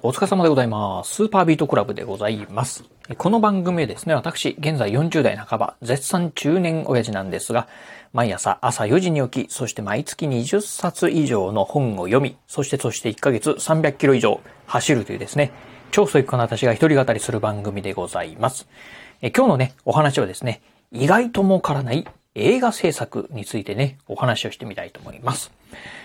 お疲れ様でございます。スーパービートクラブでございます。この番組はですね、私、現在40代半ば、絶賛中年親父なんですが、毎朝朝4時に起き、そして毎月20冊以上の本を読み、そしてそして1ヶ月300キロ以上走るというですね、超ソイックな私が一人語りする番組でございます。え今日のね、お話はですね、意外と儲からない映画制作についてね、お話をしてみたいと思います。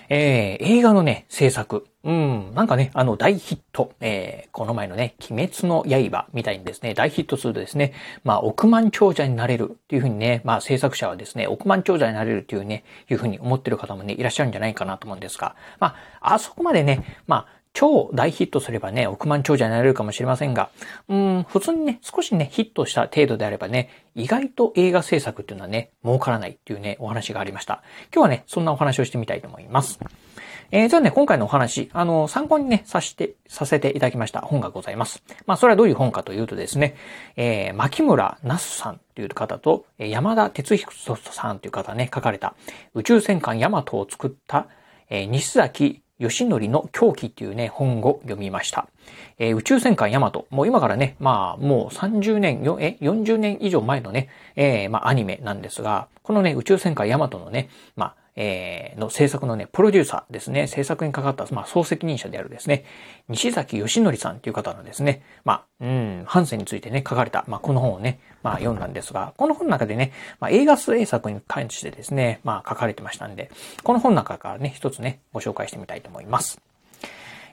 えー、映画のね、制作。うん、なんかね、あの、大ヒット。えー、この前のね、鬼滅の刃みたいにですね、大ヒットするとですね、まあ、億万長者になれるっていうふうにね、まあ、制作者はですね、億万長者になれるっていうね、いうふうに思ってる方もね、いらっしゃるんじゃないかなと思うんですが、まあ、あそこまでね、まあ、超大ヒットすればね、億万長者になれるかもしれませんが、うん、普通にね、少しね、ヒットした程度であればね、意外と映画制作っていうのはね、儲からないっていうね、お話がありました。今日はね、そんなお話をしてみたいと思います。えー、じゃあね、今回のお話、あの、参考にね、さして、させていただきました本がございます。まあ、それはどういう本かというとですね、えー、牧村那須さんという方と、山田哲彦さんという方ね、書かれた、宇宙戦艦ヤマトを作った、えー、西崎吉則の狂気っていうね、本を読みました。えー、宇宙戦艦ヤマト。もう今からね、まあ、もう30年、よえ、40年以上前のね、えー、まあ、アニメなんですが、このね、宇宙戦艦ヤマトのね、まあ、えー、の制作のね、プロデューサーですね、制作にかかった、まあ、総責任者であるですね、西崎義則さんという方のですね、まあ、うん、ハンセンについてね、書かれた、まあ、この本をね、まあ、読んだんですが、この本の中でね、まあ、映画制作に関してですね、まあ、書かれてましたんで、この本の中からね、一つね、ご紹介してみたいと思います。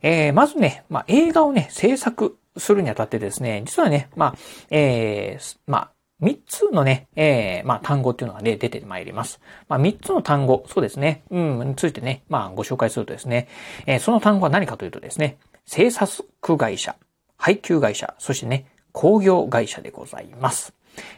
えー、まずね、まあ、映画をね、制作するにあたってですね、実はね、まあ、えー、まあ、三つのね、えー、まあ、単語っていうのがね、出てまいります。まあ、三つの単語、そうですね、うん、についてね、まあ、ご紹介するとですね、えー、その単語は何かというとですね、制作会社、配給会社、そしてね、工業会社でございます。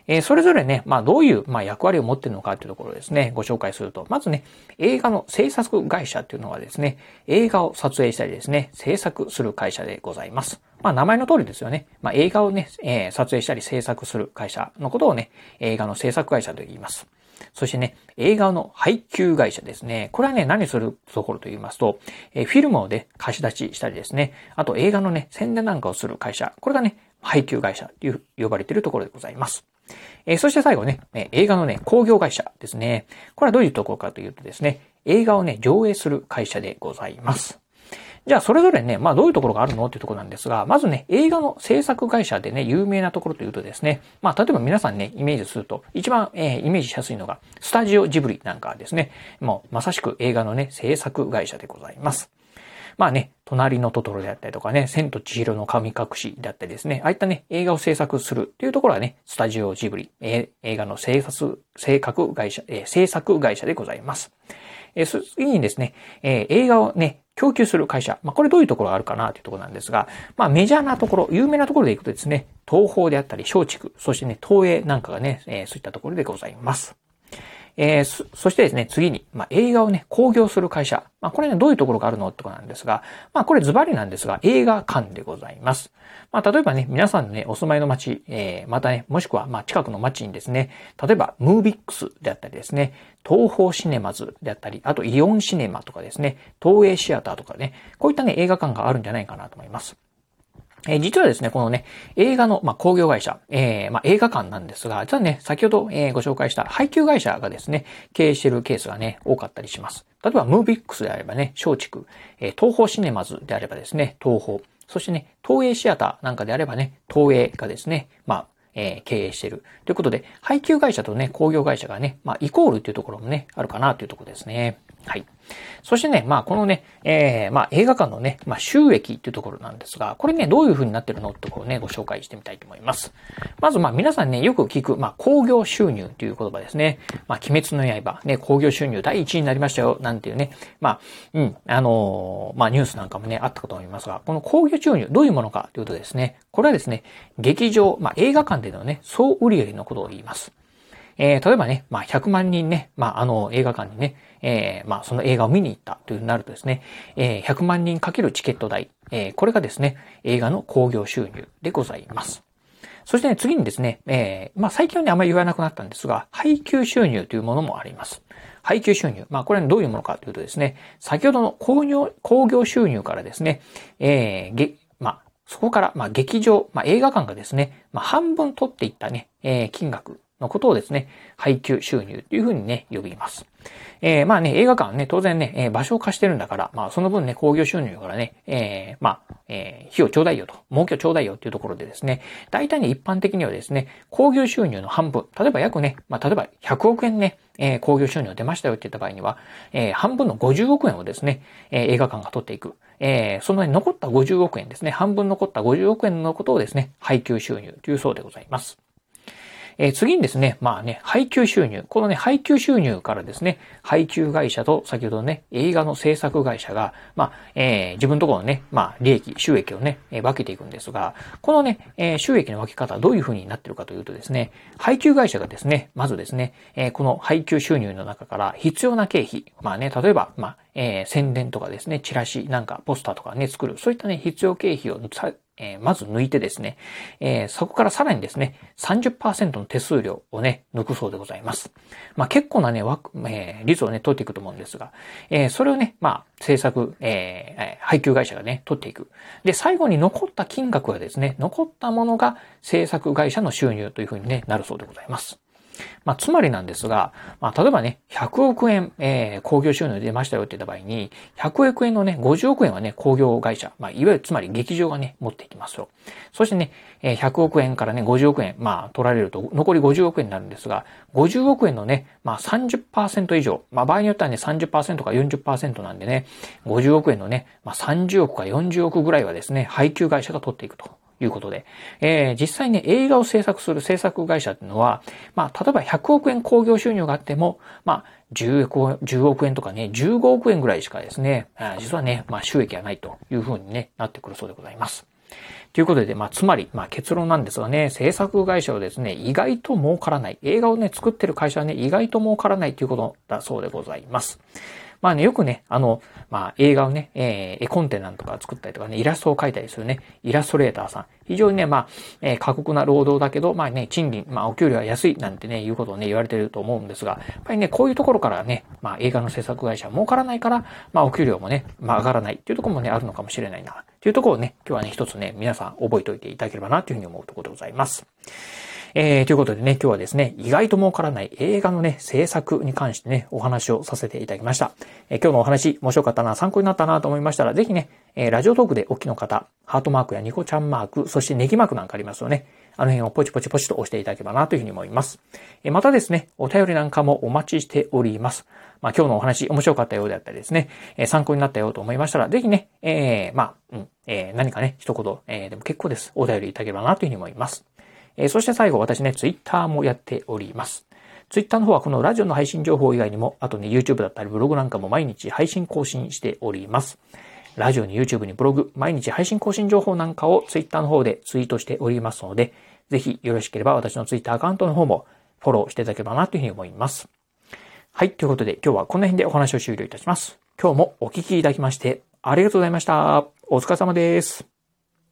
えー、それぞれね、まあどういう、まあ、役割を持ってるのかというところですね、ご紹介すると、まずね、映画の制作会社というのはですね、映画を撮影したりですね、制作する会社でございます。まあ名前の通りですよね。まあ映画をね、えー、撮影したり制作する会社のことをね、映画の制作会社と言います。そしてね、映画の配給会社ですね。これはね、何するところと言いますと、えー、フィルムをね、貸し出ししたりですね、あと映画のね、宣伝なんかをする会社。これがね、配給会社という呼ばれているところでございます。えー、そして最後ね、え、映画のね、工業会社ですね。これはどういうところかというとですね、映画をね、上映する会社でございます。じゃあ、それぞれね、まあどういうところがあるのっていうところなんですが、まずね、映画の制作会社でね、有名なところというとですね、まあ例えば皆さんね、イメージすると、一番、えー、イメージしやすいのが、スタジオジブリなんかですね、もうまさしく映画のね、制作会社でございます。まあね、隣のトトロであったりとかね、千と千尋の神隠しであったりですね、ああいったね、映画を制作するっていうところはね、スタジオジブリ、えー、映画の制作、制作会社、えー、制作会社でございます。えー、次にですね、えー、映画をね、供給する会社。まあ、これどういうところがあるかなというところなんですが、まあ、メジャーなところ、有名なところでいくとですね、東宝であったり、松竹、そしてね、東映なんかがね、えー、そういったところでございます。えー、そ、してですね、次に、まあ、映画をね、興行する会社。まあ、これね、どういうところがあるの？ってことなんですが、まあ、これズバリなんですが、映画館でございます。まあ、例えばね、皆さんのね、お住まいの街、えー、またね、もしくは、まあ、近くの街にですね、例えば、ムービックスであったりですね、東方シネマズであったり、あとイオンシネマとかですね、東映シアターとかね、こういったね、映画館があるんじゃないかなと思います。え、実はですね、このね、映画の、まあ、工業会社、えー、まあ、映画館なんですが、実はね、先ほど、えー、ご紹介した配給会社がですね、経営しているケースがね、多かったりします。例えば、ムービックスであればね、松竹、えー、東宝シネマズであればですね、東宝、そしてね、東映シアターなんかであればね、東映がですね、まあ、えー、経営している。ということで、配給会社とね、工業会社がね、まあ、イコールっていうところもね、あるかなというところですね。はい。そしてね、まあこのね、えー、まあ映画館のね、まあ収益っていうところなんですが、これね、どういう風になってるのってところをね、ご紹介してみたいと思います。まずまあ皆さんね、よく聞く、まあ工業収入という言葉ですね。まあ鬼滅の刃、ね、工業収入第一位になりましたよ、なんていうね、まあ、うん、あのー、まあニュースなんかもね、あったかと思いますが、この工業収入、どういうものかというとですね、これはですね、劇場、まあ映画館でのね、総売上のことを言います。えー、例えばね、まあ、100万人ね、まあ、あの、映画館にね、えー、まあ、その映画を見に行ったというふうになるとですね、えー、100万人かけるチケット代、えー、これがですね、映画の興行収入でございます。そしてね、次にですね、えー、まあ、最近はね、あんまり言わなくなったんですが、配給収入というものもあります。配給収入。まあ、これはどういうものかというとですね、先ほどの工業、工業収入からですね、えー、まあ、そこから、まあ、劇場、まあ、映画館がですね、まあ、半分取っていったね、えー、金額のことをですね、配給収入というふうにね、呼びます。えー、まあね、映画館ね、当然ね、えー、場所を貸してるんだから、まあその分ね、工業収入からね、えー、まあ、えー、費用ちょうだいよと、儲けをちょうだいよっていうところでですね、大体ね、一般的にはですね、工業収入の半分、例えば約ね、まあ例えば100億円ね、えー、工業収入出ましたよって言った場合には、えー、半分の50億円をですね、えー、映画館が取っていく。えー、その、ね、残った50億円ですね、半分残った50億円のことをですね、配給収入というそうでございます。えー、次にですね、まあね、配給収入。このね、配給収入からですね、配給会社と先ほどね、映画の制作会社が、まあ、えー、自分のところのね、まあ、利益、収益をね、えー、分けていくんですが、このね、えー、収益の分け方はどういうふうになってるかというとですね、配給会社がですね、まずですね、えー、この配給収入の中から必要な経費、まあね、例えば、まあ、えー、宣伝とかですね、チラシなんかポスターとかね、作る、そういったね、必要経費をえー、まず抜いてですね、えー、そこからさらにですね、30%の手数料をね、抜くそうでございます。まあ結構なね、枠、えー、率をね、取っていくと思うんですが、えー、それをね、まあ、制作、えー、配給会社がね、取っていく。で、最後に残った金額はですね、残ったものが制作会社の収入というふうに、ね、なるそうでございます。まあ、つまりなんですが、まあ、例えばね、100億円、えー、工業収入出ましたよって言った場合に、100億円のね、50億円はね、工業会社、まあ、いわゆるつまり劇場がね、持っていきますよ。そしてね、100億円からね、50億円、まあ、取られると、残り50億円になるんですが、50億円のね、まあ30%以上、まあ場合によってはね、30%か40%なんでね、50億円のね、まあ30億か40億ぐらいはですね、配給会社が取っていくと。いうことで、えー、実際ね、映画を制作する制作会社っていうのは、まあ、例えば100億円興行収入があっても、まあ、10億 ,10 億円とかね、15億円ぐらいしかですね、実はね、まあ、収益がないというふうにね、なってくるそうでございます。ということで、まあ、つまり、まあ、結論なんですがね、制作会社はですね、意外と儲からない。映画をね、作ってる会社はね、意外と儲からないということだそうでございます。まあね、よくね、あの、まあ映画をね、えー、絵コンテなんとか作ったりとかね、イラストを描いたりするね、イラストレーターさん。非常にね、まあ、えー、過酷な労働だけど、まあね、賃金、まあお給料は安いなんてね、いうことをね、言われてると思うんですが、やっぱりね、こういうところからね、まあ映画の制作会社は儲からないから、まあお給料もね、まあ上がらないっていうところもね、あるのかもしれないな、っていうところをね、今日はね、一つね、皆さん覚えておいていただければな、というふうに思うところでございます。えー、ということでね、今日はですね、意外と儲からない映画のね、制作に関してね、お話をさせていただきました。えー、今日のお話、面白かったな、参考になったなと思いましたら、ぜひね、えー、ラジオトークでお聞きの方、ハートマークやニコちゃんマーク、そしてネギマークなんかありますよね。あの辺をポチポチポチと押していただければなというふうに思います。えまたですね、お便りなんかもお待ちしております。まあ今日のお話面白かったようであったりですね、え参考になったようと思いましたら、ぜひね、えー、まあ、うん、えー、何かね、一言、えー、でも結構です。お便りいただければなというふうに思います。えー、そして最後、私ね、ツイッターもやっております。ツイッターの方はこのラジオの配信情報以外にも、あとね、YouTube だったりブログなんかも毎日配信更新しております。ラジオに YouTube にブログ、毎日配信更新情報なんかをツイッターの方でツイートしておりますので、ぜひよろしければ私のツイッターアカウントの方もフォローしていただければなというふうに思います。はい。ということで今日はこの辺でお話を終了いたします。今日もお聞きいただきましてありがとうございました。お疲れ様です。